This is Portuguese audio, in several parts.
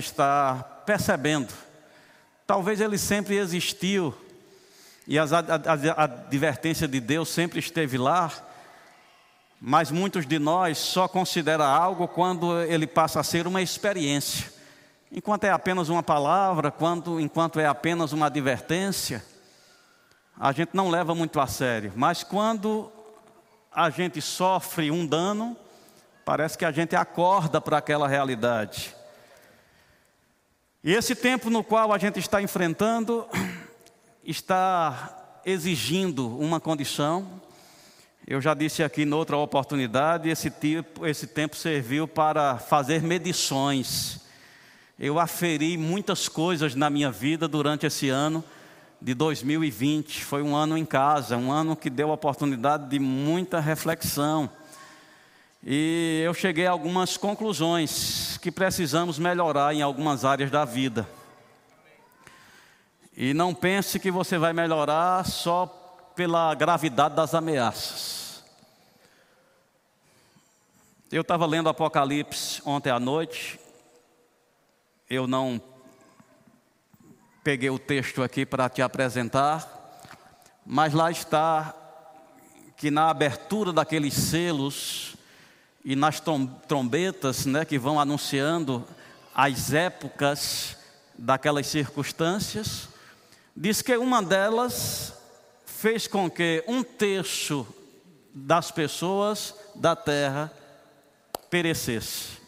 está percebendo. Talvez ele sempre existiu e a, a advertência de Deus sempre esteve lá, mas muitos de nós só considera algo quando ele passa a ser uma experiência. Enquanto é apenas uma palavra, quando, enquanto é apenas uma advertência, a gente não leva muito a sério. Mas quando a gente sofre um dano, parece que a gente acorda para aquela realidade. E esse tempo no qual a gente está enfrentando está exigindo uma condição. Eu já disse aqui noutra oportunidade, esse, tipo, esse tempo serviu para fazer medições. Eu aferi muitas coisas na minha vida durante esse ano de 2020. Foi um ano em casa, um ano que deu oportunidade de muita reflexão. E eu cheguei a algumas conclusões que precisamos melhorar em algumas áreas da vida. E não pense que você vai melhorar só pela gravidade das ameaças. Eu estava lendo Apocalipse ontem à noite. Eu não peguei o texto aqui para te apresentar, mas lá está que na abertura daqueles selos, e nas trombetas né, que vão anunciando as épocas daquelas circunstâncias, diz que uma delas fez com que um terço das pessoas da terra perecesse.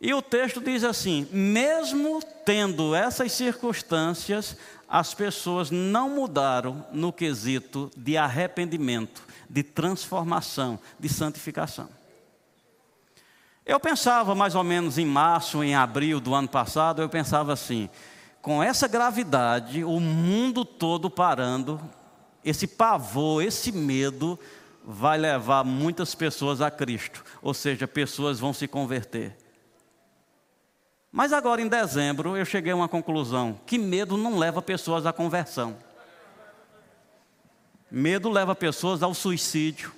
E o texto diz assim: mesmo tendo essas circunstâncias, as pessoas não mudaram no quesito de arrependimento, de transformação, de santificação. Eu pensava mais ou menos em março, em abril do ano passado, eu pensava assim: com essa gravidade, o mundo todo parando, esse pavor, esse medo vai levar muitas pessoas a Cristo, ou seja, pessoas vão se converter. Mas agora em dezembro eu cheguei a uma conclusão: que medo não leva pessoas à conversão. Medo leva pessoas ao suicídio,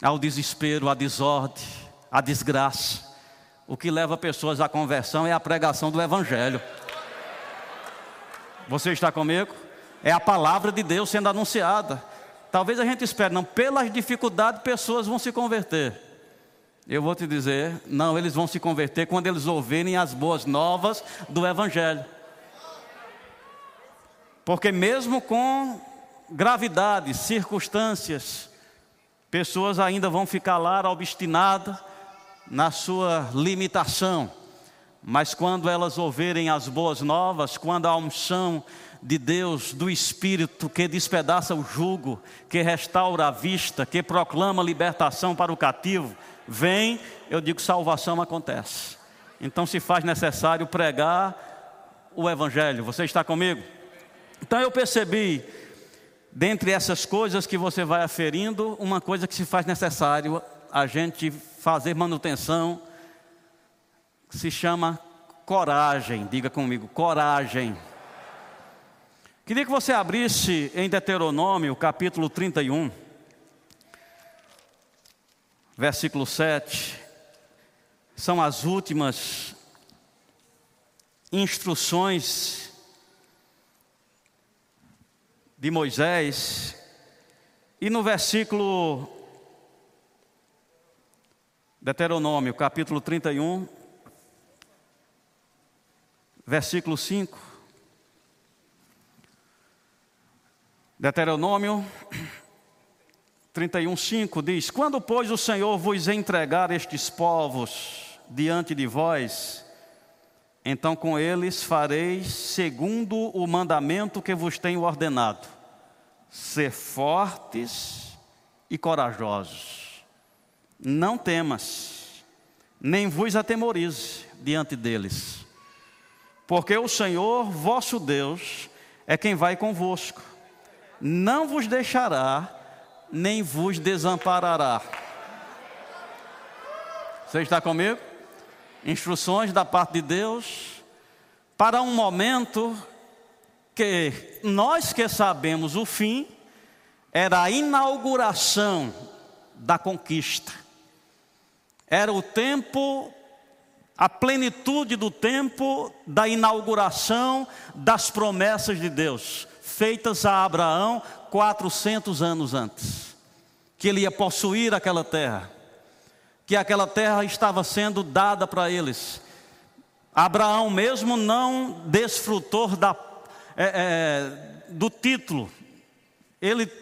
ao desespero, à desordem a desgraça. O que leva pessoas à conversão é a pregação do Evangelho. Você está comigo? É a palavra de Deus sendo anunciada. Talvez a gente espere, não, pelas dificuldades pessoas vão se converter. Eu vou te dizer, não, eles vão se converter quando eles ouvirem as boas novas do Evangelho. Porque mesmo com gravidade, circunstâncias, pessoas ainda vão ficar lá obstinadas, na sua limitação, mas quando elas ouvirem as boas novas, quando a unção de Deus, do Espírito que despedaça o jugo, que restaura a vista, que proclama libertação para o cativo, vem, eu digo salvação acontece. Então se faz necessário pregar o Evangelho. Você está comigo? Então eu percebi, dentre essas coisas que você vai aferindo, uma coisa que se faz necessário a gente fazer manutenção, se chama coragem. Diga comigo, coragem. Queria que você abrisse em Deuteronômio, capítulo 31, versículo 7. São as últimas instruções de Moisés. E no versículo Deuteronômio, capítulo 31, versículo 5. Deuteronômio 31, 5 diz: Quando, pois, o Senhor vos entregar estes povos diante de vós, então com eles fareis segundo o mandamento que vos tenho ordenado: ser fortes e corajosos não temas, nem vos atemorize diante deles, porque o Senhor vosso Deus é quem vai convosco, não vos deixará, nem vos desamparará. Você está comigo? Instruções da parte de Deus para um momento que nós que sabemos o fim era a inauguração da conquista. Era o tempo a plenitude do tempo da inauguração das promessas de Deus, feitas a Abraão 400 anos antes, que ele ia possuir aquela terra, que aquela terra estava sendo dada para eles. Abraão mesmo não desfrutou da, é, é, do título, ele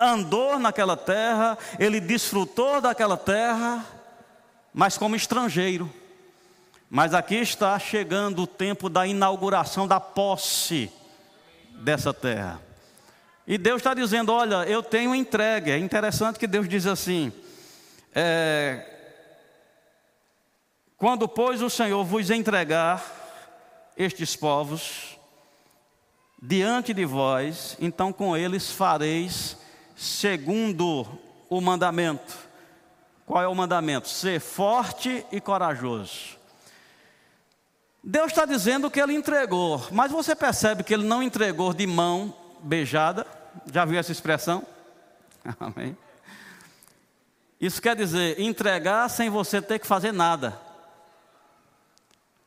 andou naquela terra, ele desfrutou daquela terra, mas como estrangeiro. Mas aqui está chegando o tempo da inauguração da posse dessa terra. E Deus está dizendo: Olha, eu tenho entregue. É interessante que Deus diz assim: é, Quando, pois, o Senhor vos entregar estes povos diante de vós, então com eles fareis segundo o mandamento. Qual é o mandamento? Ser forte e corajoso. Deus está dizendo que ele entregou, mas você percebe que ele não entregou de mão beijada? Já viu essa expressão? Amém. Isso quer dizer entregar sem você ter que fazer nada.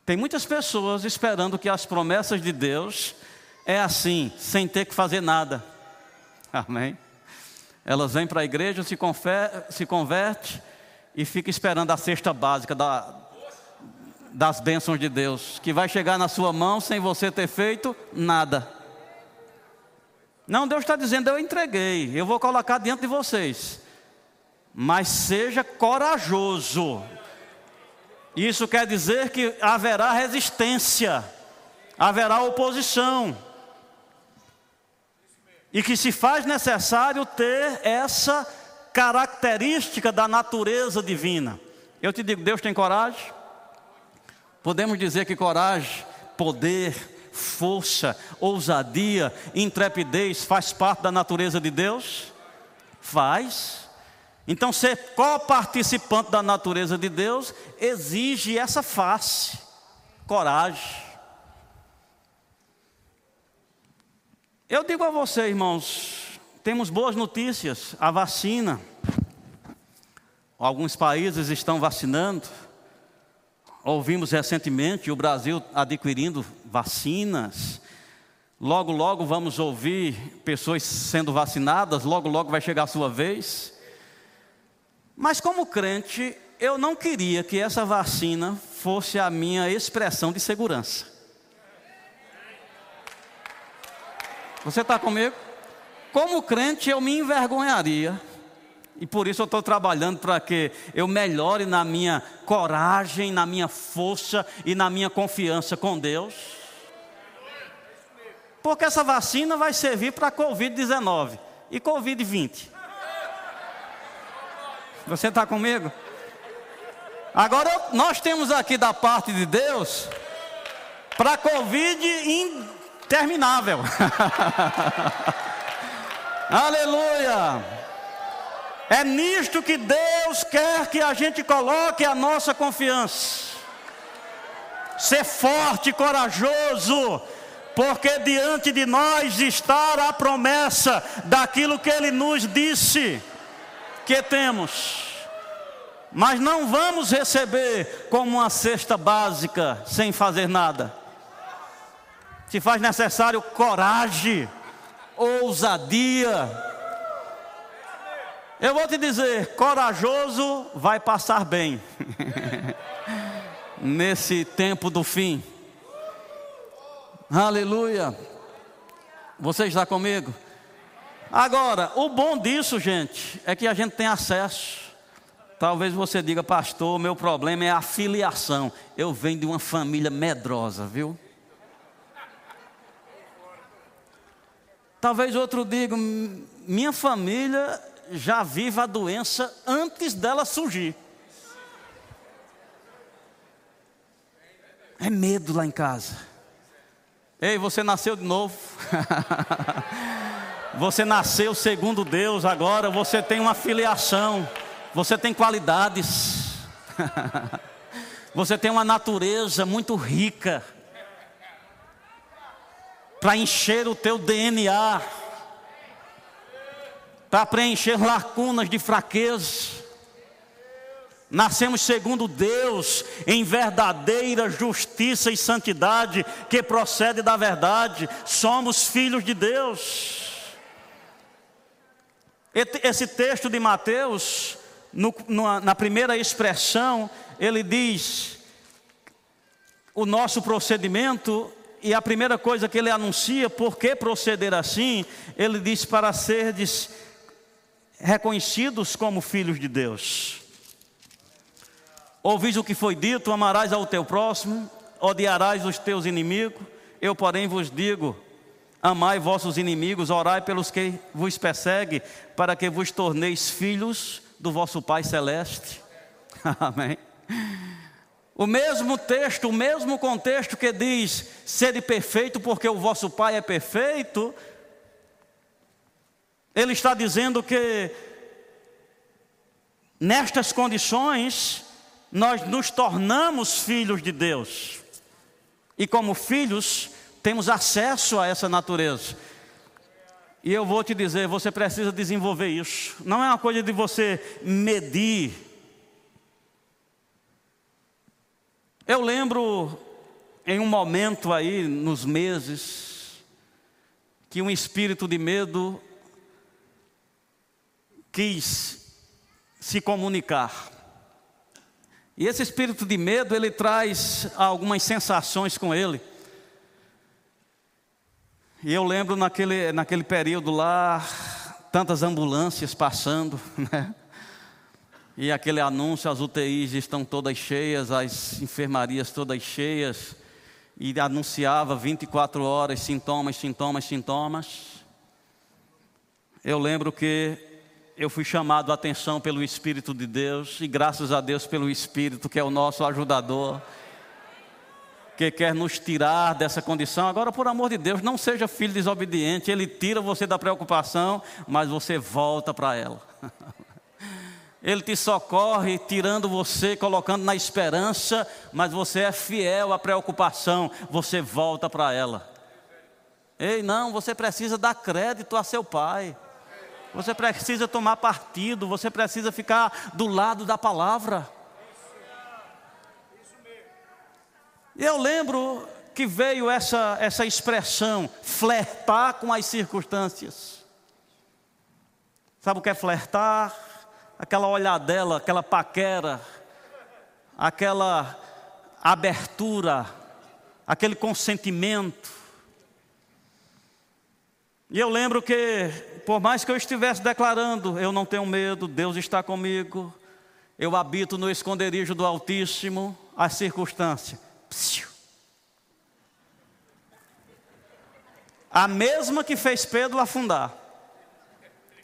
Tem muitas pessoas esperando que as promessas de Deus é assim, sem ter que fazer nada. Amém. Elas vêm para a igreja, se, se converte e fica esperando a cesta básica da, das bênçãos de Deus, que vai chegar na sua mão sem você ter feito nada. Não, Deus está dizendo: eu entreguei, eu vou colocar diante de vocês, mas seja corajoso. Isso quer dizer que haverá resistência, haverá oposição, e que se faz necessário ter essa característica da natureza divina. Eu te digo: Deus tem coragem? Podemos dizer que coragem, poder, força, ousadia, intrepidez faz parte da natureza de Deus? Faz. Então, ser co-participante da natureza de Deus exige essa face, coragem. Eu digo a você, irmãos, temos boas notícias: a vacina. Alguns países estão vacinando. Ouvimos recentemente o Brasil adquirindo vacinas. Logo, logo vamos ouvir pessoas sendo vacinadas, logo, logo vai chegar a sua vez. Mas, como crente, eu não queria que essa vacina fosse a minha expressão de segurança. Você está comigo? Como crente, eu me envergonharia e por isso eu estou trabalhando para que eu melhore na minha coragem, na minha força e na minha confiança com Deus. Porque essa vacina vai servir para Covid-19 e Covid-20. Você está comigo? Agora nós temos aqui da parte de Deus para Covid interminável. Aleluia! É nisto que Deus quer que a gente coloque a nossa confiança. Ser forte e corajoso, porque diante de nós está a promessa daquilo que Ele nos disse que temos. Mas não vamos receber como uma cesta básica sem fazer nada. Se faz necessário coragem, ousadia, eu vou te dizer: corajoso vai passar bem, nesse tempo do fim. Aleluia. Você está comigo? Agora, o bom disso, gente, é que a gente tem acesso. Talvez você diga, pastor, meu problema é a filiação. Eu venho de uma família medrosa, viu? Talvez outro diga, minha família já vive a doença antes dela surgir. É medo lá em casa. Ei, você nasceu de novo. você nasceu segundo Deus agora, você tem uma filiação, você tem qualidades. você tem uma natureza muito rica para encher o teu DNA para preencher lacunas de fraqueza. Nascemos segundo Deus, em verdadeira justiça e santidade que procede da verdade. Somos filhos de Deus. Esse texto de Mateus, no, na primeira expressão, ele diz: o nosso procedimento, e a primeira coisa que ele anuncia, por que proceder assim, ele diz para serdes reconhecidos como filhos de Deus. Ouvis o que foi dito: amarás ao teu próximo, odiarás os teus inimigos. Eu, porém, vos digo: amai vossos inimigos, orai pelos que vos perseguem, para que vos torneis filhos do vosso Pai Celeste. Amém. O mesmo texto, o mesmo contexto que diz: sede perfeito, porque o vosso Pai é perfeito. Ele está dizendo que nestas condições nós nos tornamos filhos de Deus. E como filhos, temos acesso a essa natureza. E eu vou te dizer, você precisa desenvolver isso. Não é uma coisa de você medir. Eu lembro em um momento aí, nos meses, que um espírito de medo quis se comunicar. E esse espírito de medo, ele traz algumas sensações com ele. E eu lembro naquele, naquele período lá, tantas ambulâncias passando, né? E aquele anúncio, as UTIs estão todas cheias, as enfermarias todas cheias, e anunciava 24 horas, sintomas, sintomas, sintomas. Eu lembro que eu fui chamado a atenção pelo Espírito de Deus, e graças a Deus pelo Espírito, que é o nosso ajudador, que quer nos tirar dessa condição. Agora, por amor de Deus, não seja filho desobediente, ele tira você da preocupação, mas você volta para ela. Ele te socorre, tirando você, colocando na esperança, mas você é fiel à preocupação, você volta para ela. Ei, não, você precisa dar crédito a seu pai. Você precisa tomar partido, você precisa ficar do lado da palavra. E eu lembro que veio essa, essa expressão, flertar com as circunstâncias. Sabe o que é flertar? Aquela olhadela, aquela paquera, aquela abertura, aquele consentimento. E eu lembro que por mais que eu estivesse declarando, eu não tenho medo, Deus está comigo, eu habito no esconderijo do Altíssimo, a circunstância, psiu, a mesma que fez Pedro afundar,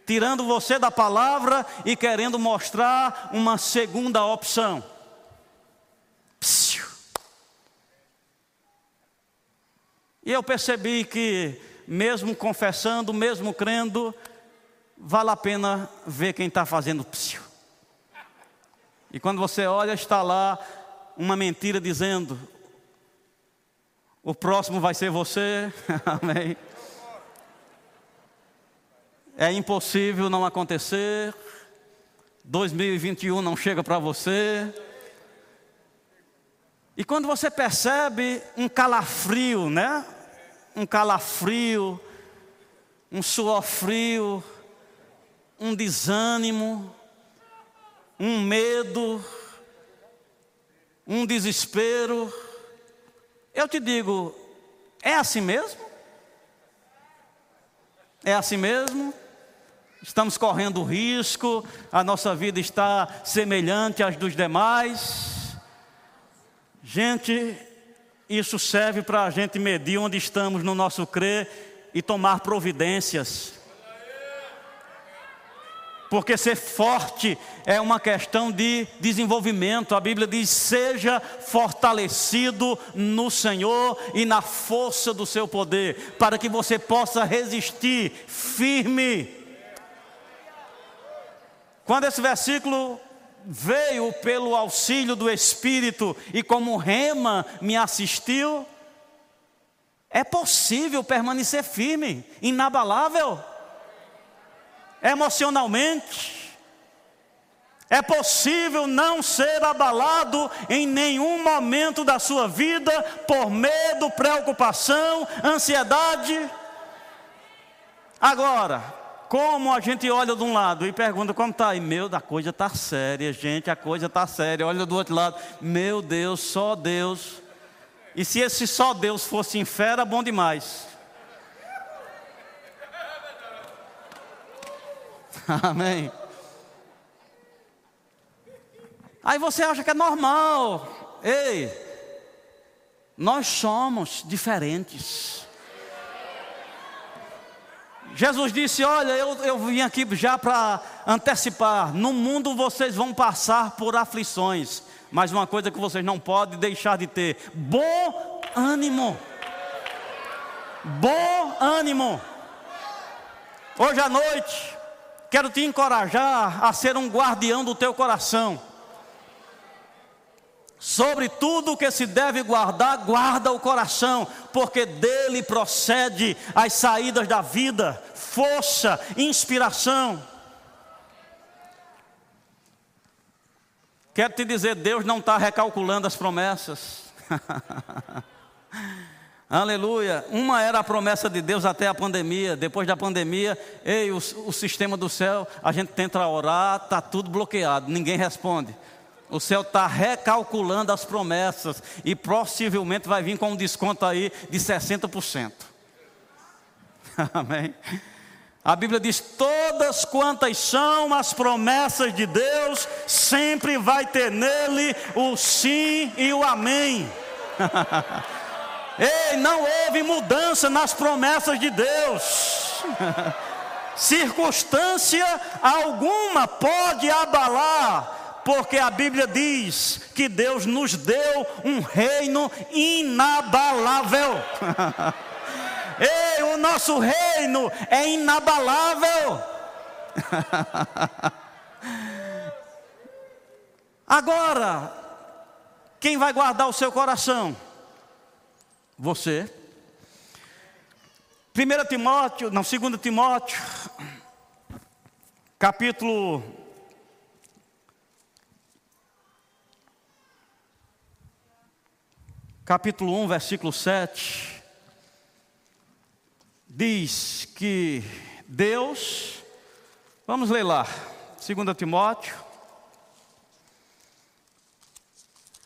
tirando você da palavra e querendo mostrar uma segunda opção. Psiu. E eu percebi que mesmo confessando, mesmo crendo, vale a pena ver quem está fazendo psiu. E quando você olha, está lá uma mentira dizendo: o próximo vai ser você. Amém. É impossível não acontecer. 2021 não chega para você. E quando você percebe um calafrio, né? um calafrio, um suor frio, um desânimo, um medo, um desespero. Eu te digo, é assim mesmo? É assim mesmo? Estamos correndo risco, a nossa vida está semelhante às dos demais. Gente, isso serve para a gente medir onde estamos no nosso crer e tomar providências. Porque ser forte é uma questão de desenvolvimento. A Bíblia diz: seja fortalecido no Senhor e na força do seu poder, para que você possa resistir firme. Quando esse versículo veio pelo auxílio do Espírito e como rema me assistiu, é possível permanecer firme, inabalável, emocionalmente, É possível não ser abalado em nenhum momento da sua vida por medo, preocupação, ansiedade. Agora, como a gente olha de um lado e pergunta como está, e meu, a coisa está séria, gente, a coisa está séria. Olha do outro lado, meu Deus, só Deus. E se esse só Deus fosse em fera, bom demais. Amém. Aí você acha que é normal. Ei, nós somos diferentes. Jesus disse: Olha, eu, eu vim aqui já para antecipar. No mundo vocês vão passar por aflições. Mas uma coisa que vocês não podem deixar de ter: bom ânimo. Bom ânimo. Hoje à noite, quero te encorajar a ser um guardião do teu coração. Sobre tudo que se deve guardar, guarda o coração, porque dele procede as saídas da vida, força, inspiração. Quero te dizer, Deus não está recalculando as promessas. Aleluia. Uma era a promessa de Deus até a pandemia. Depois da pandemia, ei, o, o sistema do céu, a gente tenta orar, está tudo bloqueado, ninguém responde. O céu está recalculando as promessas e possivelmente vai vir com um desconto aí de 60%. Amém. A Bíblia diz: todas quantas são as promessas de Deus, sempre vai ter nele o sim e o amém. Ei, não houve mudança nas promessas de Deus. Circunstância alguma pode abalar porque a Bíblia diz que Deus nos deu um reino inabalável. Ei, o nosso reino é inabalável. Agora, quem vai guardar o seu coração? Você. 1 Timóteo, não, 2 Timóteo, capítulo capítulo 1, versículo 7, diz que Deus, vamos ler lá, 2 Timóteo.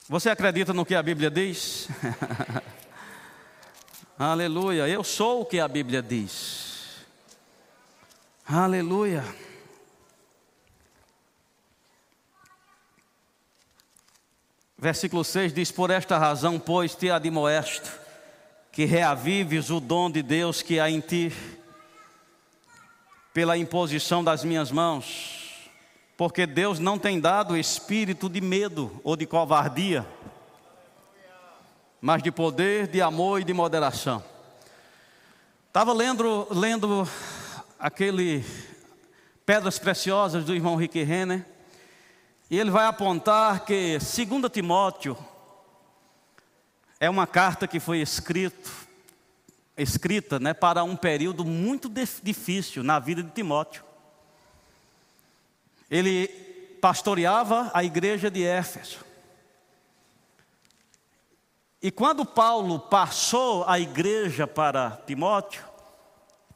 Você acredita no que a Bíblia diz? Aleluia, eu sou o que a Bíblia diz. Aleluia. Versículo 6 diz: Por esta razão, pois, te admoesto, que reavives o dom de Deus que há em ti, pela imposição das minhas mãos, porque Deus não tem dado espírito de medo ou de covardia, mas de poder, de amor e de moderação. Estava lendo, lendo aquele Pedras Preciosas do irmão Rick Renner, e ele vai apontar que 2 Timóteo é uma carta que foi escrito, escrita né, para um período muito difícil na vida de Timóteo. Ele pastoreava a igreja de Éfeso. E quando Paulo passou a igreja para Timóteo,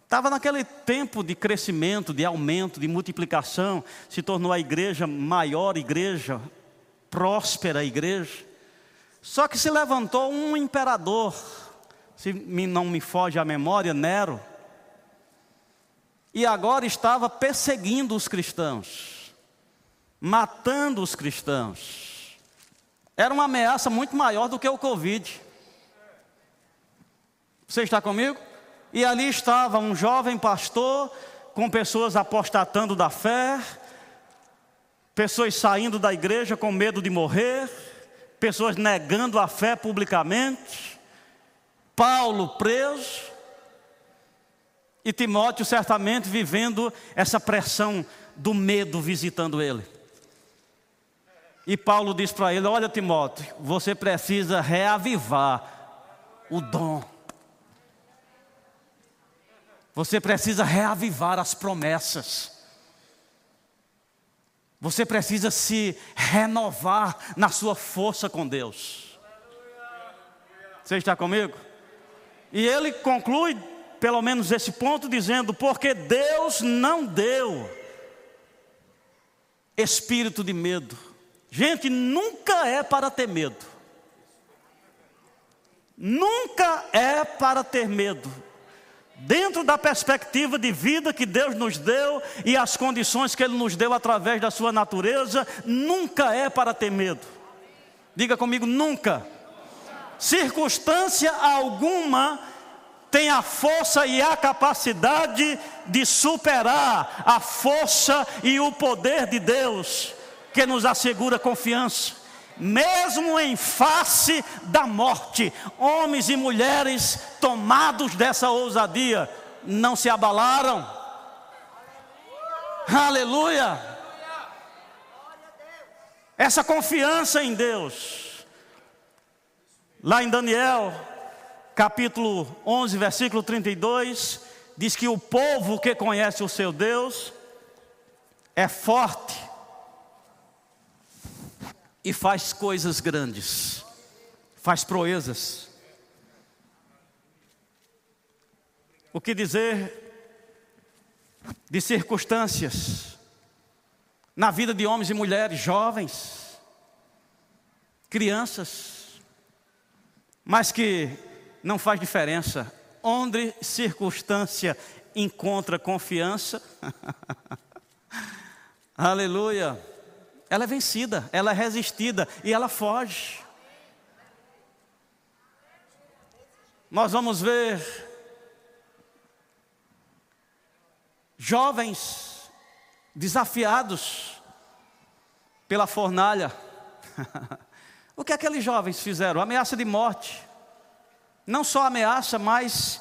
Estava naquele tempo de crescimento, de aumento, de multiplicação, se tornou a igreja maior igreja, próspera igreja. Só que se levantou um imperador, se não me foge a memória, Nero, e agora estava perseguindo os cristãos, matando os cristãos. Era uma ameaça muito maior do que o Covid. Você está comigo? E ali estava um jovem pastor com pessoas apostatando da fé, pessoas saindo da igreja com medo de morrer, pessoas negando a fé publicamente, Paulo preso, e Timóteo certamente vivendo essa pressão do medo visitando ele. E Paulo diz para ele: Olha, Timóteo, você precisa reavivar o dom você precisa reavivar as promessas. Você precisa se renovar na sua força com Deus. Você está comigo? E ele conclui, pelo menos esse ponto, dizendo: Porque Deus não deu espírito de medo. Gente, nunca é para ter medo. Nunca é para ter medo. Dentro da perspectiva de vida que Deus nos deu e as condições que Ele nos deu através da Sua natureza, nunca é para ter medo. Diga comigo, nunca. Circunstância alguma tem a força e a capacidade de superar a força e o poder de Deus, que nos assegura confiança mesmo em face da morte, homens e mulheres tomados dessa ousadia não se abalaram. Aleluia! Essa confiança em Deus. Lá em Daniel, capítulo 11, versículo 32, diz que o povo que conhece o seu Deus é forte e faz coisas grandes, faz proezas. O que dizer de circunstâncias na vida de homens e mulheres, jovens, crianças, mas que não faz diferença. Onde circunstância encontra confiança, aleluia ela é vencida, ela é resistida e ela foge. Nós vamos ver jovens desafiados pela fornalha. o que aqueles jovens fizeram? Ameaça de morte. Não só ameaça, mas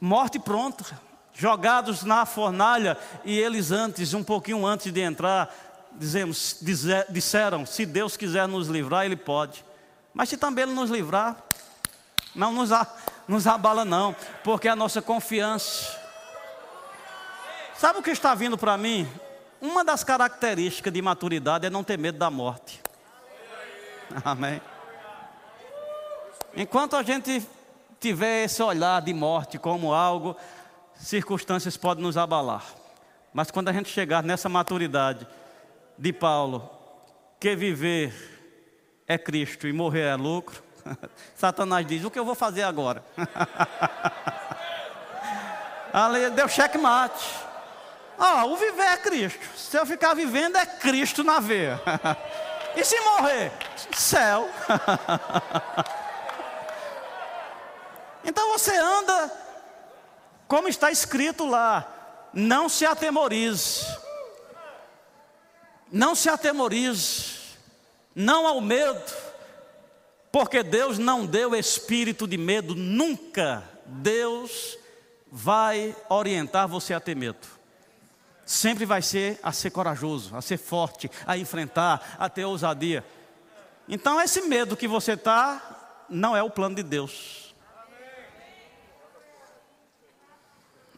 morte pronta. Jogados na fornalha e eles antes, um pouquinho antes de entrar, dizemos, dizer, disseram: se Deus quiser nos livrar, Ele pode. Mas se também Ele nos livrar, não nos, nos abala, não, porque a nossa confiança. Sabe o que está vindo para mim? Uma das características de maturidade é não ter medo da morte. Amém. Enquanto a gente tiver esse olhar de morte como algo, circunstâncias podem nos abalar. Mas quando a gente chegar nessa maturidade, de Paulo, que viver é Cristo e morrer é lucro, Satanás diz: O que eu vou fazer agora? Ali deu checkmate. Ah, o viver é Cristo. Se eu ficar vivendo, é Cristo na veia. e se morrer? Céu. então você anda como está escrito lá: não se atemorize não se atemorize, não ao medo, porque Deus não deu espírito de medo, nunca Deus vai orientar você a ter medo. Sempre vai ser a ser corajoso, a ser forte, a enfrentar, a ter ousadia. Então, esse medo que você está, não é o plano de Deus.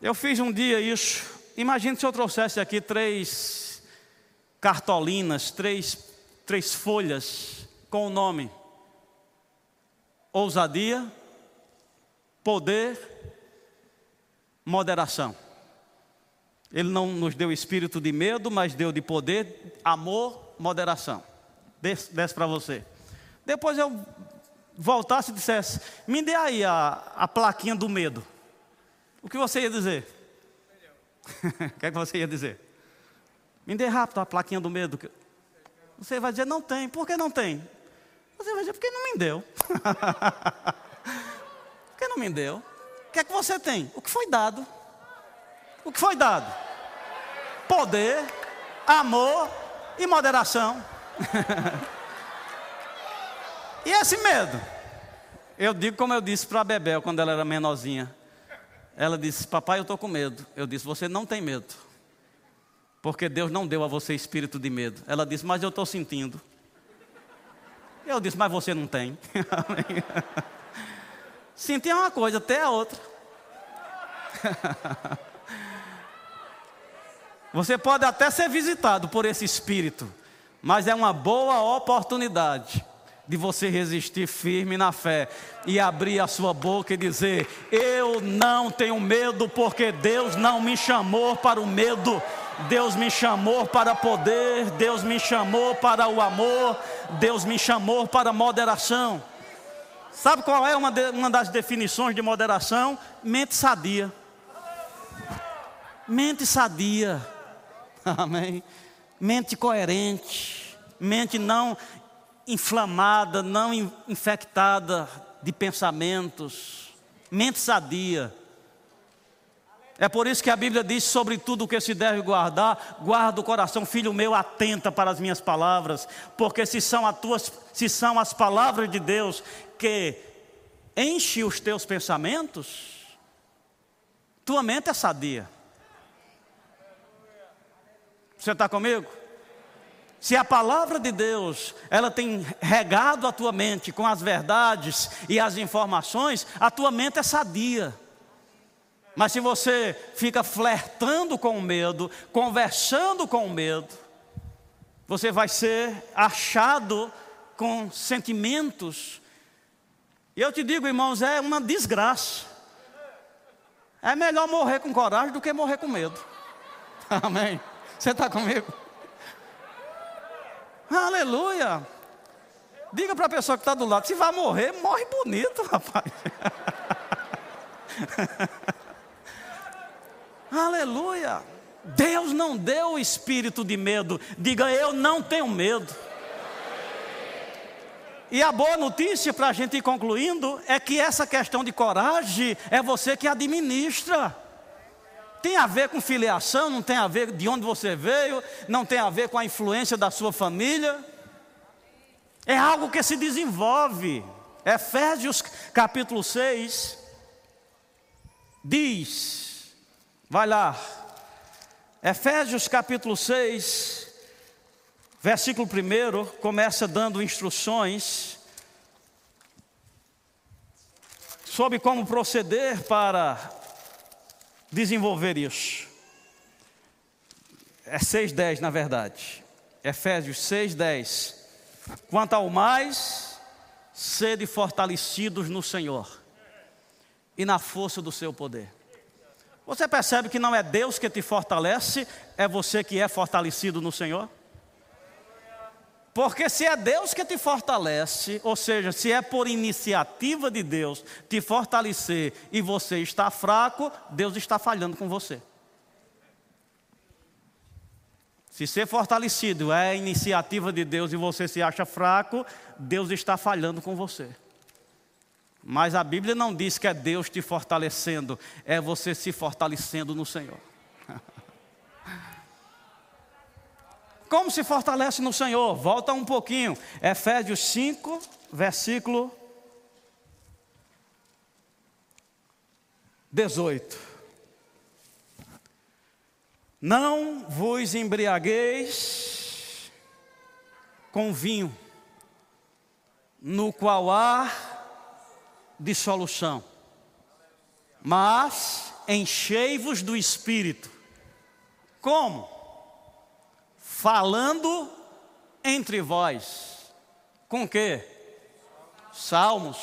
Eu fiz um dia isso. Imagine se eu trouxesse aqui três cartolinas, três, três folhas com o nome ousadia, poder, moderação. Ele não nos deu espírito de medo, mas deu de poder, amor, moderação. Desce, desce para você. Depois eu voltasse e dissesse: Me dê aí a, a plaquinha do medo. O que você ia dizer? o que, é que você ia dizer? Me dê rápido a plaquinha do medo. Você vai dizer, não tem. Por que não tem? Você vai dizer, porque não me deu. Por que não me deu? O que é que você tem? O que foi dado? O que foi dado? Poder, amor e moderação. e esse medo? Eu digo como eu disse para a Bebel quando ela era menorzinha. Ela disse, papai, eu estou com medo. Eu disse, você não tem medo. Porque Deus não deu a você espírito de medo. Ela disse, mas eu estou sentindo. Eu disse, mas você não tem. Sentir é uma coisa, ter é outra. Você pode até ser visitado por esse espírito, mas é uma boa oportunidade de você resistir firme na fé e abrir a sua boca e dizer: Eu não tenho medo, porque Deus não me chamou para o medo, Deus me chamou para poder, Deus me chamou para o amor, Deus me chamou para moderação. Sabe qual é uma, de, uma das definições de moderação? Mente sadia. Mente sadia. Amém. Mente coerente. Mente não inflamada, não infectada de pensamentos. Mente sadia. É por isso que a Bíblia diz: sobre tudo o que se deve guardar, guarda o coração, filho meu, atenta para as minhas palavras, porque se são, as tuas, se são as palavras de Deus que enche os teus pensamentos, tua mente é sadia. Você está comigo? Se a palavra de Deus, ela tem regado a tua mente com as verdades e as informações, a tua mente é sadia. Mas se você fica flertando com o medo, conversando com o medo, você vai ser achado com sentimentos. E eu te digo, irmãos, é uma desgraça. É melhor morrer com coragem do que morrer com medo. Amém. Você está comigo? Aleluia. Diga para a pessoa que está do lado: se vai morrer, morre bonito, rapaz. Aleluia. Deus não deu o espírito de medo. Diga, eu não tenho medo. E a boa notícia para a gente ir concluindo é que essa questão de coragem é você que administra. Tem a ver com filiação, não tem a ver de onde você veio, não tem a ver com a influência da sua família. É algo que se desenvolve. Efésios capítulo 6 diz: vai lá, Efésios capítulo 6, versículo 1, começa dando instruções sobre como proceder para desenvolver isso. É 6,10 na verdade. Efésios 6,10. Quanto ao mais, sede fortalecidos no Senhor e na força do seu poder. Você percebe que não é Deus que te fortalece, é você que é fortalecido no Senhor? Porque se é Deus que te fortalece, ou seja, se é por iniciativa de Deus te fortalecer e você está fraco, Deus está falhando com você. Se ser fortalecido é iniciativa de Deus e você se acha fraco, Deus está falhando com você. Mas a Bíblia não diz que é Deus te fortalecendo, é você se fortalecendo no Senhor. Como se fortalece no Senhor? Volta um pouquinho. Efésios 5, versículo 18. Não vos embriagueis com vinho, no qual há dissolução, mas enchei-vos do espírito. Como? falando entre vós. Com que? Salmos,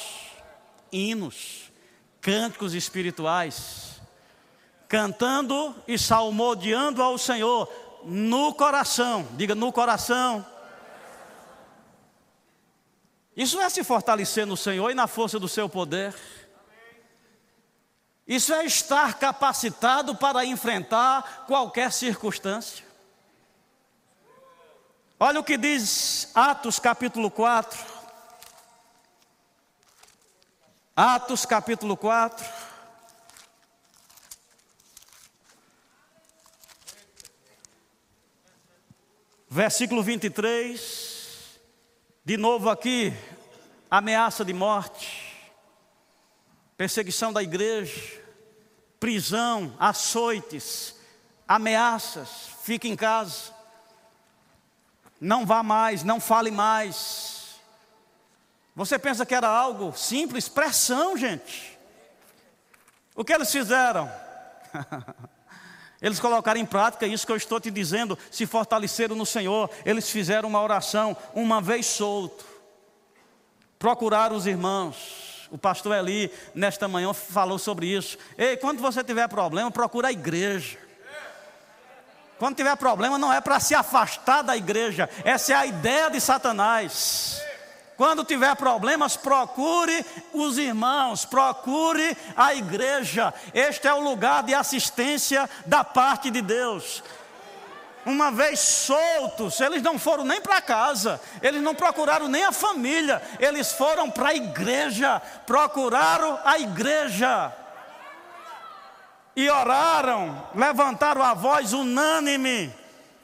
hinos, cânticos espirituais, cantando e salmodiando ao Senhor no coração. Diga no coração. Isso é se fortalecer no Senhor e na força do seu poder. Isso é estar capacitado para enfrentar qualquer circunstância. Olha o que diz Atos capítulo 4. Atos capítulo 4. Versículo 23. De novo aqui, ameaça de morte, perseguição da igreja, prisão, açoites, ameaças, fique em casa não vá mais, não fale mais. Você pensa que era algo simples? Pressão, gente. O que eles fizeram? Eles colocaram em prática isso que eu estou te dizendo, se fortaleceram no Senhor. Eles fizeram uma oração uma vez solto. Procuraram os irmãos. O pastor Eli, nesta manhã, falou sobre isso. Ei, quando você tiver problema, procura a igreja. Quando tiver problema, não é para se afastar da igreja. Essa é a ideia de Satanás. Quando tiver problemas, procure os irmãos, procure a igreja. Este é o lugar de assistência da parte de Deus. Uma vez soltos, eles não foram nem para casa, eles não procuraram nem a família, eles foram para a igreja, procuraram a igreja. E oraram, levantaram a voz unânime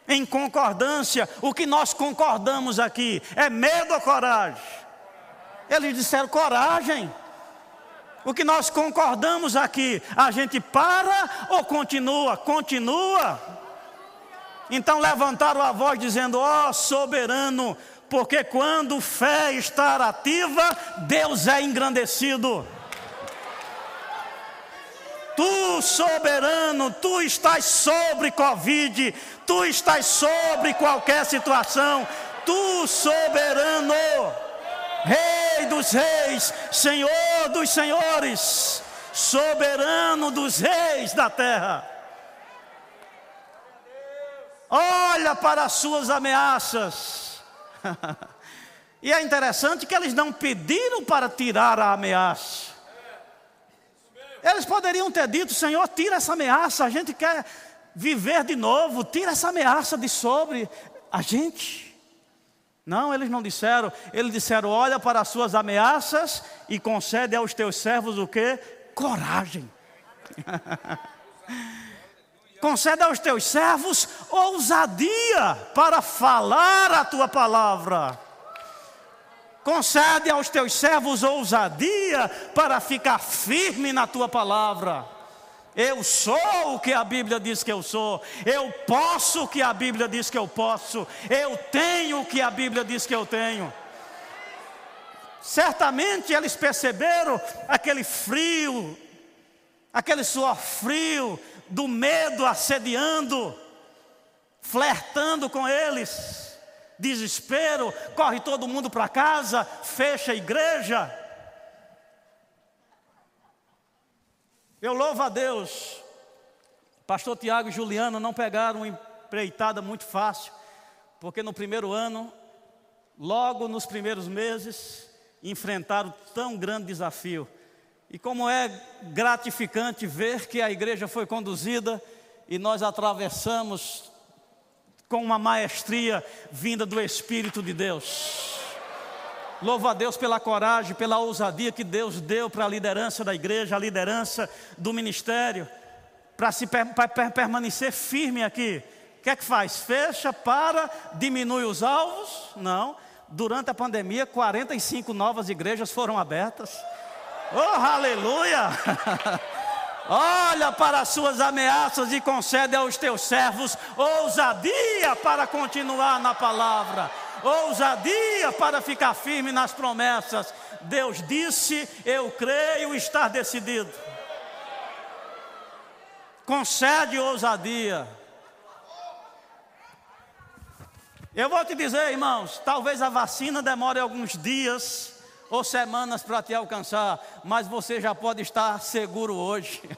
em concordância. O que nós concordamos aqui é medo ou coragem? Eles disseram coragem. O que nós concordamos aqui, a gente para ou continua? Continua. Então levantaram a voz dizendo: Ó oh, soberano, porque quando fé está ativa, Deus é engrandecido. Tu, soberano, tu estás sobre Covid, tu estás sobre qualquer situação, tu, soberano, Rei dos reis, Senhor dos senhores, soberano dos reis da terra. Olha para as suas ameaças. e é interessante que eles não pediram para tirar a ameaça. Eles poderiam ter dito: Senhor, tira essa ameaça, a gente quer viver de novo, tira essa ameaça de sobre a gente. Não, eles não disseram, eles disseram: olha para as suas ameaças e concede aos teus servos o que? Coragem. concede aos teus servos ousadia para falar a tua palavra. Concede aos teus servos ousadia para ficar firme na tua palavra. Eu sou o que a Bíblia diz que eu sou. Eu posso o que a Bíblia diz que eu posso. Eu tenho o que a Bíblia diz que eu tenho. Certamente eles perceberam aquele frio, aquele suor frio do medo assediando, flertando com eles desespero, corre todo mundo para casa, fecha a igreja. Eu louvo a Deus. Pastor Tiago e Juliano não pegaram uma empreitada muito fácil, porque no primeiro ano, logo nos primeiros meses, enfrentaram tão grande desafio. E como é gratificante ver que a igreja foi conduzida e nós atravessamos com uma maestria vinda do Espírito de Deus. Louvo a Deus pela coragem, pela ousadia que Deus deu para a liderança da igreja, a liderança do ministério, para se per, per, permanecer firme aqui. O que é que faz? Fecha, para, diminui os alvos? Não. Durante a pandemia, 45 novas igrejas foram abertas. Oh, aleluia! Olha para as suas ameaças e concede aos teus servos ousadia para continuar na palavra, ousadia para ficar firme nas promessas. Deus disse: Eu creio estar decidido. Concede ousadia. Eu vou te dizer, irmãos, talvez a vacina demore alguns dias ou semanas para te alcançar, mas você já pode estar seguro hoje.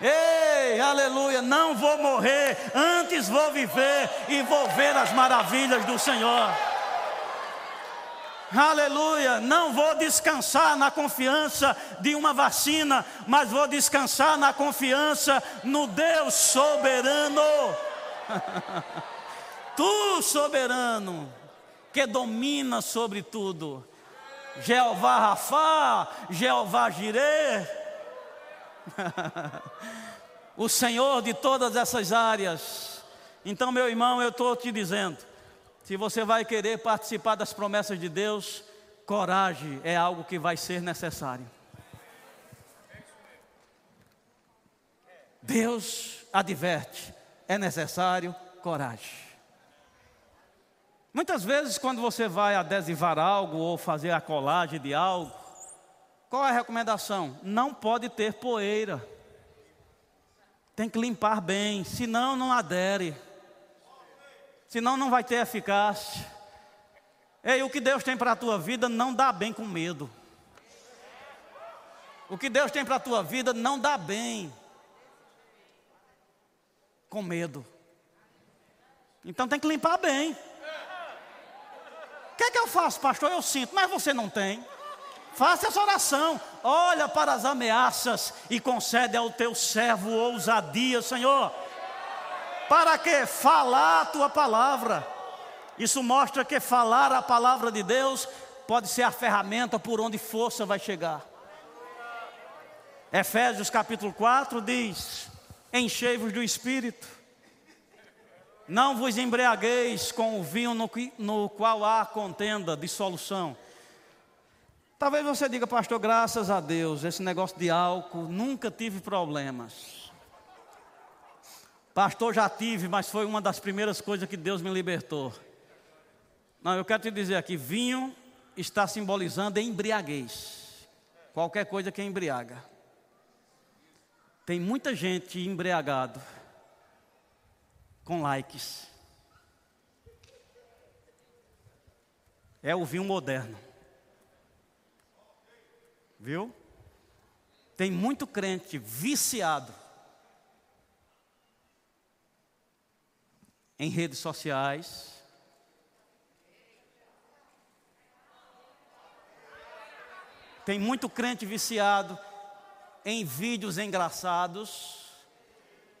Ei, aleluia, não vou morrer, antes vou viver e vou ver as maravilhas do Senhor. Aleluia, não vou descansar na confiança de uma vacina, mas vou descansar na confiança no Deus soberano. tu soberano, que domina sobre tudo. Jeová Rafá, Jeová Jireh. o Senhor de todas essas áreas. Então, meu irmão, eu estou te dizendo: se você vai querer participar das promessas de Deus, coragem é algo que vai ser necessário. Deus adverte: é necessário coragem. Muitas vezes, quando você vai adesivar algo ou fazer a colagem de algo, qual é a recomendação? Não pode ter poeira. Tem que limpar bem, senão não adere. Senão não vai ter eficácia. Ei, o que Deus tem para a tua vida não dá bem com medo. O que Deus tem para a tua vida não dá bem com medo. Então tem que limpar bem. O que é que eu faço, pastor? Eu sinto, mas você não tem. Faça essa oração. Olha para as ameaças e concede ao teu servo ousadia, Senhor. Para que falar a tua palavra? Isso mostra que falar a palavra de Deus pode ser a ferramenta por onde força vai chegar. Efésios capítulo 4 diz: Enchei-vos do espírito, não vos embriagueis com o vinho no, no qual há contenda, dissolução. Talvez você diga, pastor, graças a Deus, esse negócio de álcool, nunca tive problemas. Pastor, já tive, mas foi uma das primeiras coisas que Deus me libertou. Não, eu quero te dizer aqui: vinho está simbolizando embriaguez. Qualquer coisa que embriaga. Tem muita gente embriagado com likes. É o vinho moderno. Viu? Tem muito crente viciado em redes sociais, Tem muito crente viciado em vídeos engraçados.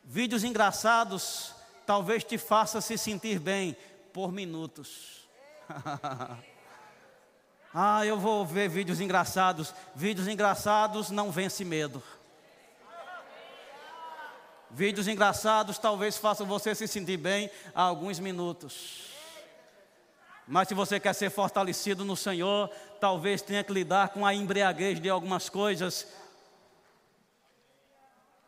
Vídeos engraçados talvez te faça se sentir bem por minutos. ah, eu vou ver vídeos engraçados. Vídeos engraçados não vence medo. Vídeos engraçados talvez façam você se sentir bem há alguns minutos. Mas se você quer ser fortalecido no Senhor, talvez tenha que lidar com a embriaguez de algumas coisas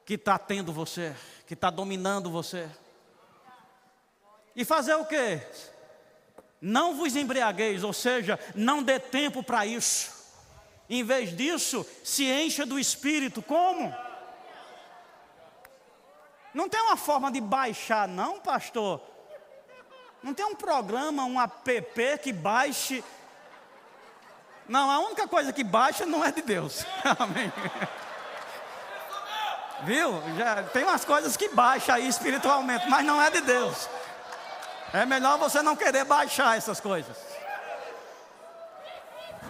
que está tendo você, que está dominando você. E fazer o quê? Não vos embriagueis, ou seja, não dê tempo para isso. Em vez disso, se encha do Espírito. Como? Não tem uma forma de baixar, não, pastor? Não tem um programa, um app que baixe. Não, a única coisa que baixa não é de Deus. Amém. Viu? Já tem umas coisas que baixa aí espiritualmente, mas não é de Deus. É melhor você não querer baixar essas coisas.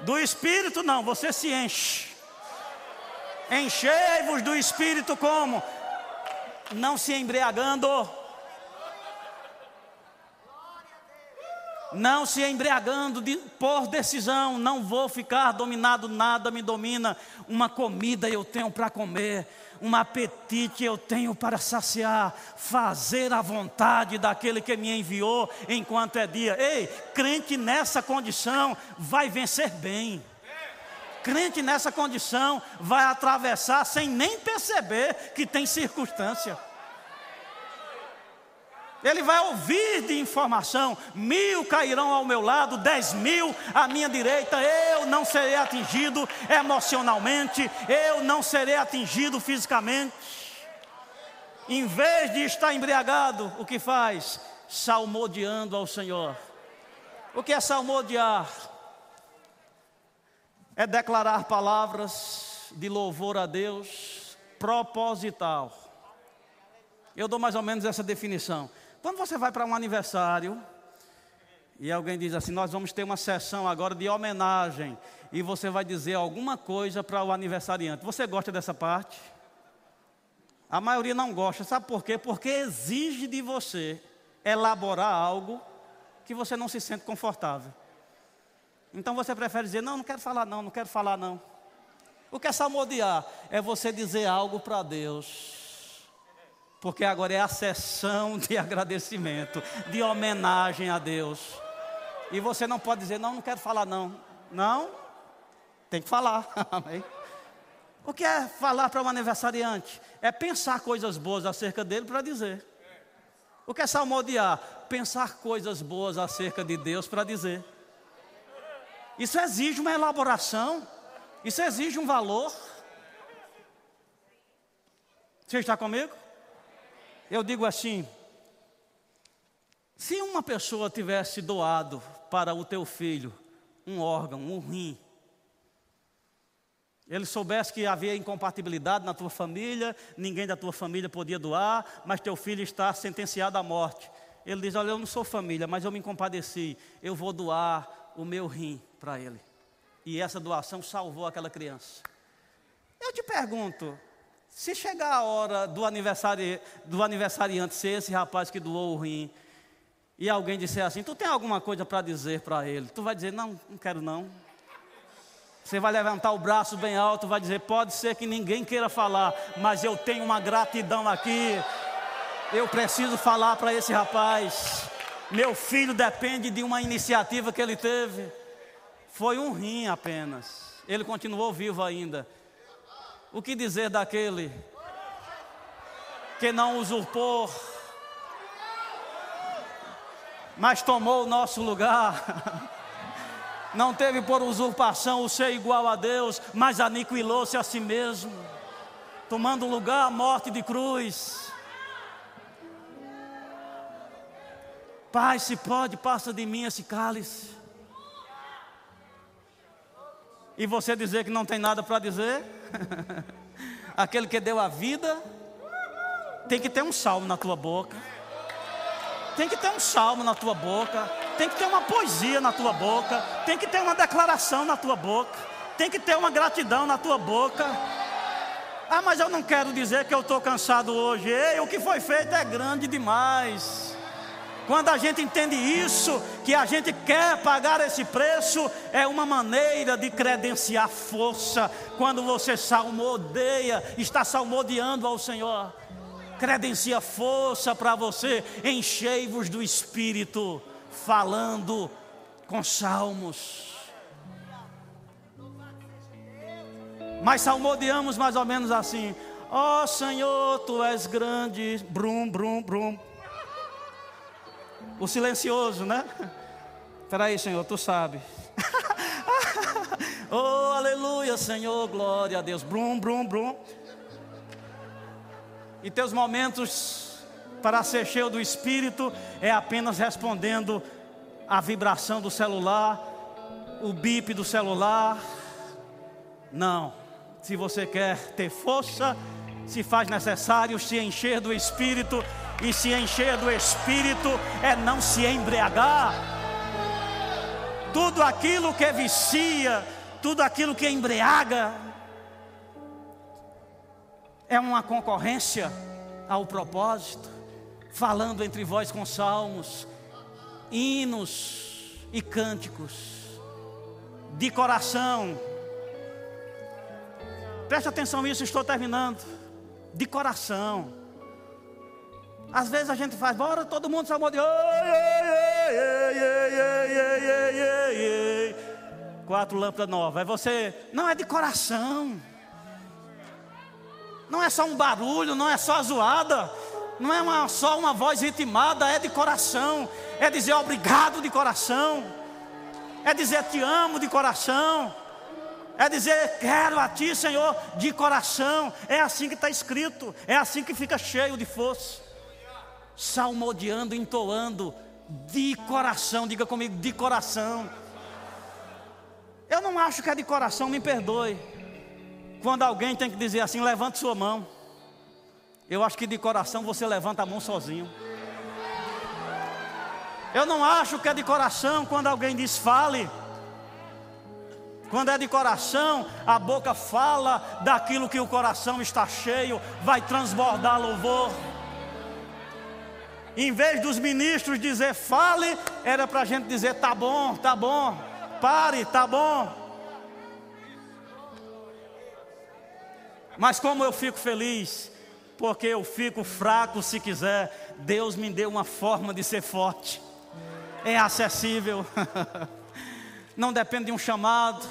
Do espírito não, você se enche. Enchei-vos do espírito como? Não se embriagando não se embriagando de, por decisão, não vou ficar dominado, nada me domina. Uma comida eu tenho para comer, um apetite eu tenho para saciar, fazer a vontade daquele que me enviou enquanto é dia. Ei, crente nessa condição vai vencer bem. Crente nessa condição vai atravessar sem nem perceber que tem circunstância. Ele vai ouvir de informação: mil cairão ao meu lado, dez mil à minha direita. Eu não serei atingido emocionalmente, eu não serei atingido fisicamente. Em vez de estar embriagado, o que faz? Salmodiando ao Senhor. O que é salmodiar? É declarar palavras de louvor a Deus, proposital. Eu dou mais ou menos essa definição. Quando você vai para um aniversário e alguém diz assim: Nós vamos ter uma sessão agora de homenagem, e você vai dizer alguma coisa para o aniversariante. Você gosta dessa parte? A maioria não gosta, sabe por quê? Porque exige de você elaborar algo que você não se sente confortável. Então você prefere dizer: Não, não quero falar, não, não quero falar, não. O que é salmodiar? É você dizer algo para Deus porque agora é a sessão de agradecimento, de homenagem a Deus. E você não pode dizer, não, não quero falar não. Não, tem que falar. Amém. O que é falar para um aniversariante? É pensar coisas boas acerca dele para dizer. O que é salmodiar? Pensar coisas boas acerca de Deus para dizer. Isso exige uma elaboração, isso exige um valor. Você está comigo? Eu digo assim: se uma pessoa tivesse doado para o teu filho um órgão, um rim, ele soubesse que havia incompatibilidade na tua família, ninguém da tua família podia doar, mas teu filho está sentenciado à morte. Ele diz: Olha, eu não sou família, mas eu me compadeci, eu vou doar o meu rim para ele. E essa doação salvou aquela criança. Eu te pergunto: se chegar a hora do, aniversário, do aniversariante ser esse rapaz que doou o rim, e alguém disser assim: Tu tem alguma coisa para dizer para ele? Tu vai dizer: Não, não quero não. Você vai levantar o braço bem alto, vai dizer: pode ser que ninguém queira falar, mas eu tenho uma gratidão aqui. Eu preciso falar para esse rapaz. Meu filho depende de uma iniciativa que ele teve. Foi um rim apenas. Ele continuou vivo ainda. O que dizer daquele que não usurpou, mas tomou o nosso lugar? não teve por usurpação o ser igual a Deus, mas aniquilou-se a si mesmo, tomando lugar a morte de cruz. Pai, se pode, passa de mim esse cálice. E você dizer que não tem nada para dizer? Aquele que deu a vida, tem que ter um salmo na tua boca. Tem que ter um salmo na tua boca tem que ter uma poesia na tua boca, tem que ter uma declaração na tua boca, tem que ter uma gratidão na tua boca. Ah, mas eu não quero dizer que eu estou cansado hoje. Ei, o que foi feito é grande demais. Quando a gente entende isso, que a gente quer pagar esse preço, é uma maneira de credenciar força. Quando você salmodeia, está salmodiando ao Senhor, credencia força para você, enchei-vos do Espírito falando com salmos. Mas salmodiamos mais ou menos assim: Ó oh, Senhor, tu és grande, brum, brum, brum. O silencioso, né? Espera aí, Senhor, tu sabe. oh, aleluia, Senhor, glória a Deus. Brum, brum, brum. E teus momentos para ser cheio do Espírito é apenas respondendo a vibração do celular, o bip do celular. Não. Se você quer ter força, se faz necessário se encher do Espírito, e se encher do Espírito é não se embriagar. Tudo aquilo que vicia, tudo aquilo que embriaga, é uma concorrência ao propósito falando entre vós com salmos, hinos e cânticos, de coração. Preste atenção nisso, estou terminando. De coração. Às vezes a gente faz, bora todo mundo salmo de. Quatro lâmpadas novas. Aí você, não é de coração. Não é só um barulho, não é só zoada não é uma, só uma voz ritmada, é de coração, é dizer obrigado de coração, é dizer te amo de coração, é dizer quero a ti, Senhor, de coração. É assim que está escrito, é assim que fica cheio de força, salmodiando, entoando, de coração, diga comigo, de coração. Eu não acho que é de coração, me perdoe. Quando alguém tem que dizer assim, levante sua mão. Eu acho que de coração você levanta a mão sozinho. Eu não acho que é de coração quando alguém diz fale. Quando é de coração, a boca fala daquilo que o coração está cheio, vai transbordar louvor. Em vez dos ministros dizer fale, era para a gente dizer tá bom, tá bom, pare, tá bom. Mas como eu fico feliz porque eu fico fraco se quiser. Deus me deu uma forma de ser forte. É acessível. Não depende de um chamado.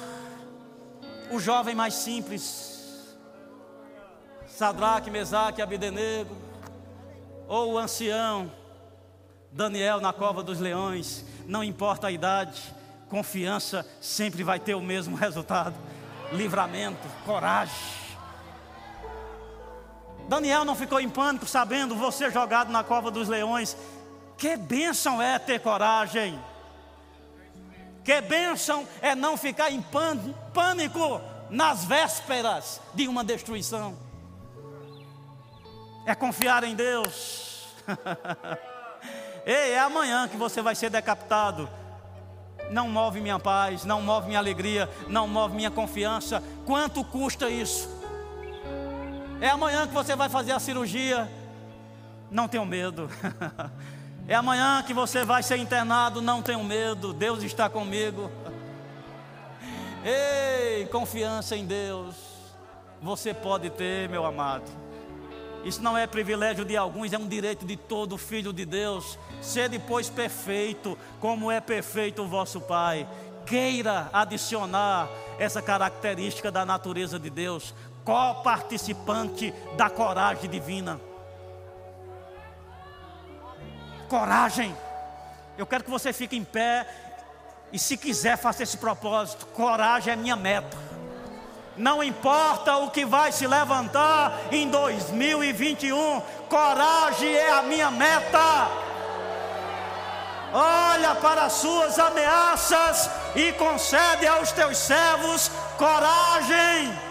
O jovem mais simples. Sadraque, Mesaque, Abidenego. Ou o ancião Daniel na cova dos leões. Não importa a idade, confiança sempre vai ter o mesmo resultado. Livramento, coragem Daniel não ficou em pânico sabendo você jogado na cova dos leões. Que bênção é ter coragem. Que bênção é não ficar em pânico nas vésperas de uma destruição. É confiar em Deus. Ei, é amanhã que você vai ser decapitado. Não move minha paz, não move minha alegria, não move minha confiança. Quanto custa isso? É amanhã que você vai fazer a cirurgia. Não tenho medo. É amanhã que você vai ser internado. Não tenho medo. Deus está comigo. Ei, confiança em Deus. Você pode ter, meu amado. Isso não é privilégio de alguns, é um direito de todo filho de Deus. Ser depois perfeito, como é perfeito o vosso Pai. Queira adicionar essa característica da natureza de Deus co-participante da coragem divina. Coragem. Eu quero que você fique em pé e, se quiser, faça esse propósito. Coragem é minha meta. Não importa o que vai se levantar em 2021, coragem é a minha meta. Olha para as suas ameaças e concede aos teus servos coragem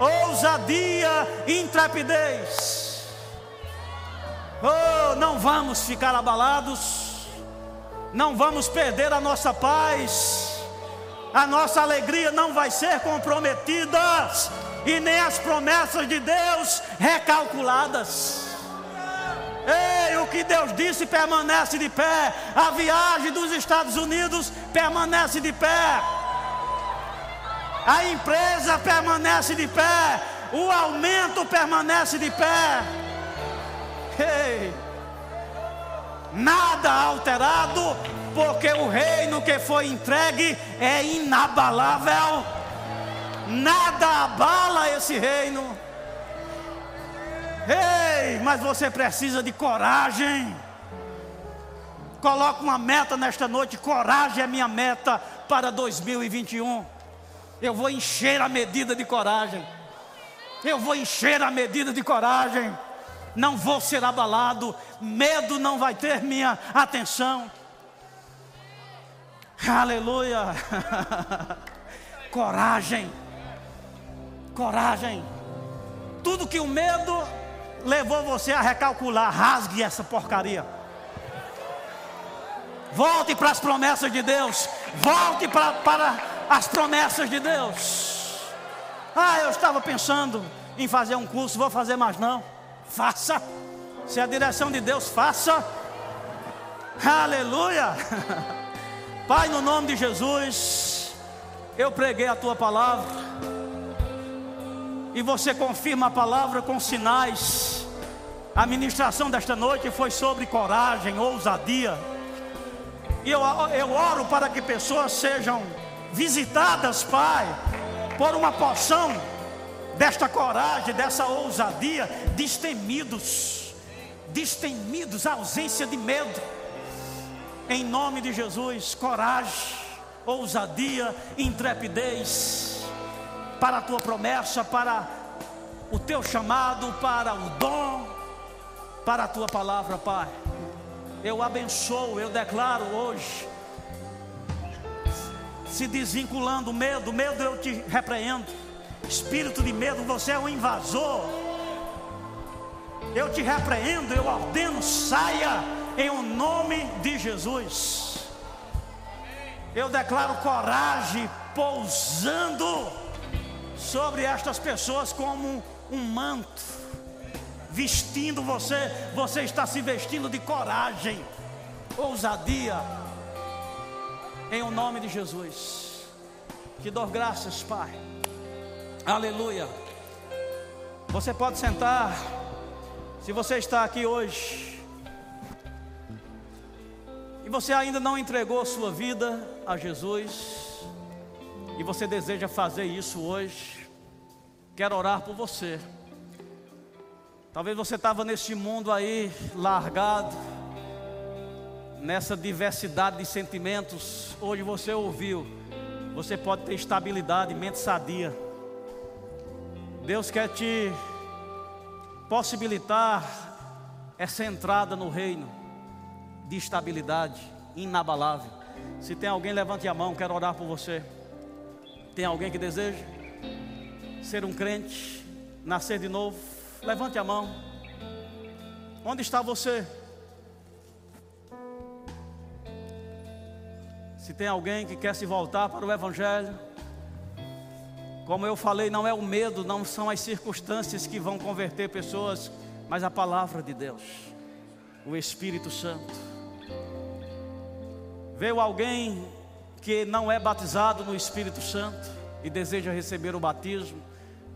ousadia intrepidez. Oh, não vamos ficar abalados, não vamos perder a nossa paz, a nossa alegria não vai ser comprometida, e nem as promessas de Deus recalculadas. Ei, o que Deus disse permanece de pé, a viagem dos Estados Unidos permanece de pé a empresa permanece de pé, o aumento permanece de pé. Ei, nada alterado, porque o reino que foi entregue é inabalável. Nada abala esse reino. Ei, mas você precisa de coragem. Coloque uma meta nesta noite. Coragem é minha meta para 2021. Eu vou encher a medida de coragem. Eu vou encher a medida de coragem. Não vou ser abalado. Medo não vai ter minha atenção. Aleluia. coragem. Coragem. Tudo que o medo levou você a recalcular, rasgue essa porcaria. Volte para as promessas de Deus. Volte para, para as promessas de Deus. Ah, eu estava pensando em fazer um curso, vou fazer mais não. Faça. Se é a direção de Deus, faça. Aleluia. Pai, no nome de Jesus, eu preguei a tua palavra. E você confirma a palavra com sinais. A ministração desta noite foi sobre coragem, ousadia. E eu, eu oro para que pessoas sejam visitadas, Pai, por uma porção desta coragem, dessa ousadia, destemidos, destemidos, ausência de medo. Em nome de Jesus, coragem, ousadia, intrepidez para a tua promessa, para o teu chamado, para o dom, para a tua palavra, Pai. Eu abençoo, eu declaro hoje se desvinculando, medo, medo eu te repreendo. Espírito de medo, você é um invasor. Eu te repreendo, eu ordeno, saia em o nome de Jesus. Eu declaro coragem pousando sobre estas pessoas como um manto, vestindo você, você está se vestindo de coragem, ousadia, em o nome de Jesus. Te dou graças, Pai. Aleluia. Você pode sentar. Se você está aqui hoje e você ainda não entregou sua vida a Jesus e você deseja fazer isso hoje, quero orar por você. Talvez você estava neste mundo aí largado nessa diversidade de sentimentos, hoje você ouviu, você pode ter estabilidade, mente sadia. Deus quer te possibilitar essa entrada no reino de estabilidade inabalável. Se tem alguém, levante a mão, quero orar por você. Tem alguém que deseja ser um crente, nascer de novo? Levante a mão. Onde está você? Se tem alguém que quer se voltar para o Evangelho, como eu falei, não é o medo, não são as circunstâncias que vão converter pessoas, mas a palavra de Deus, o Espírito Santo. Veio alguém que não é batizado no Espírito Santo e deseja receber o batismo,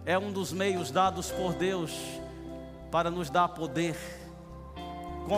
é um dos meios dados por Deus para nos dar poder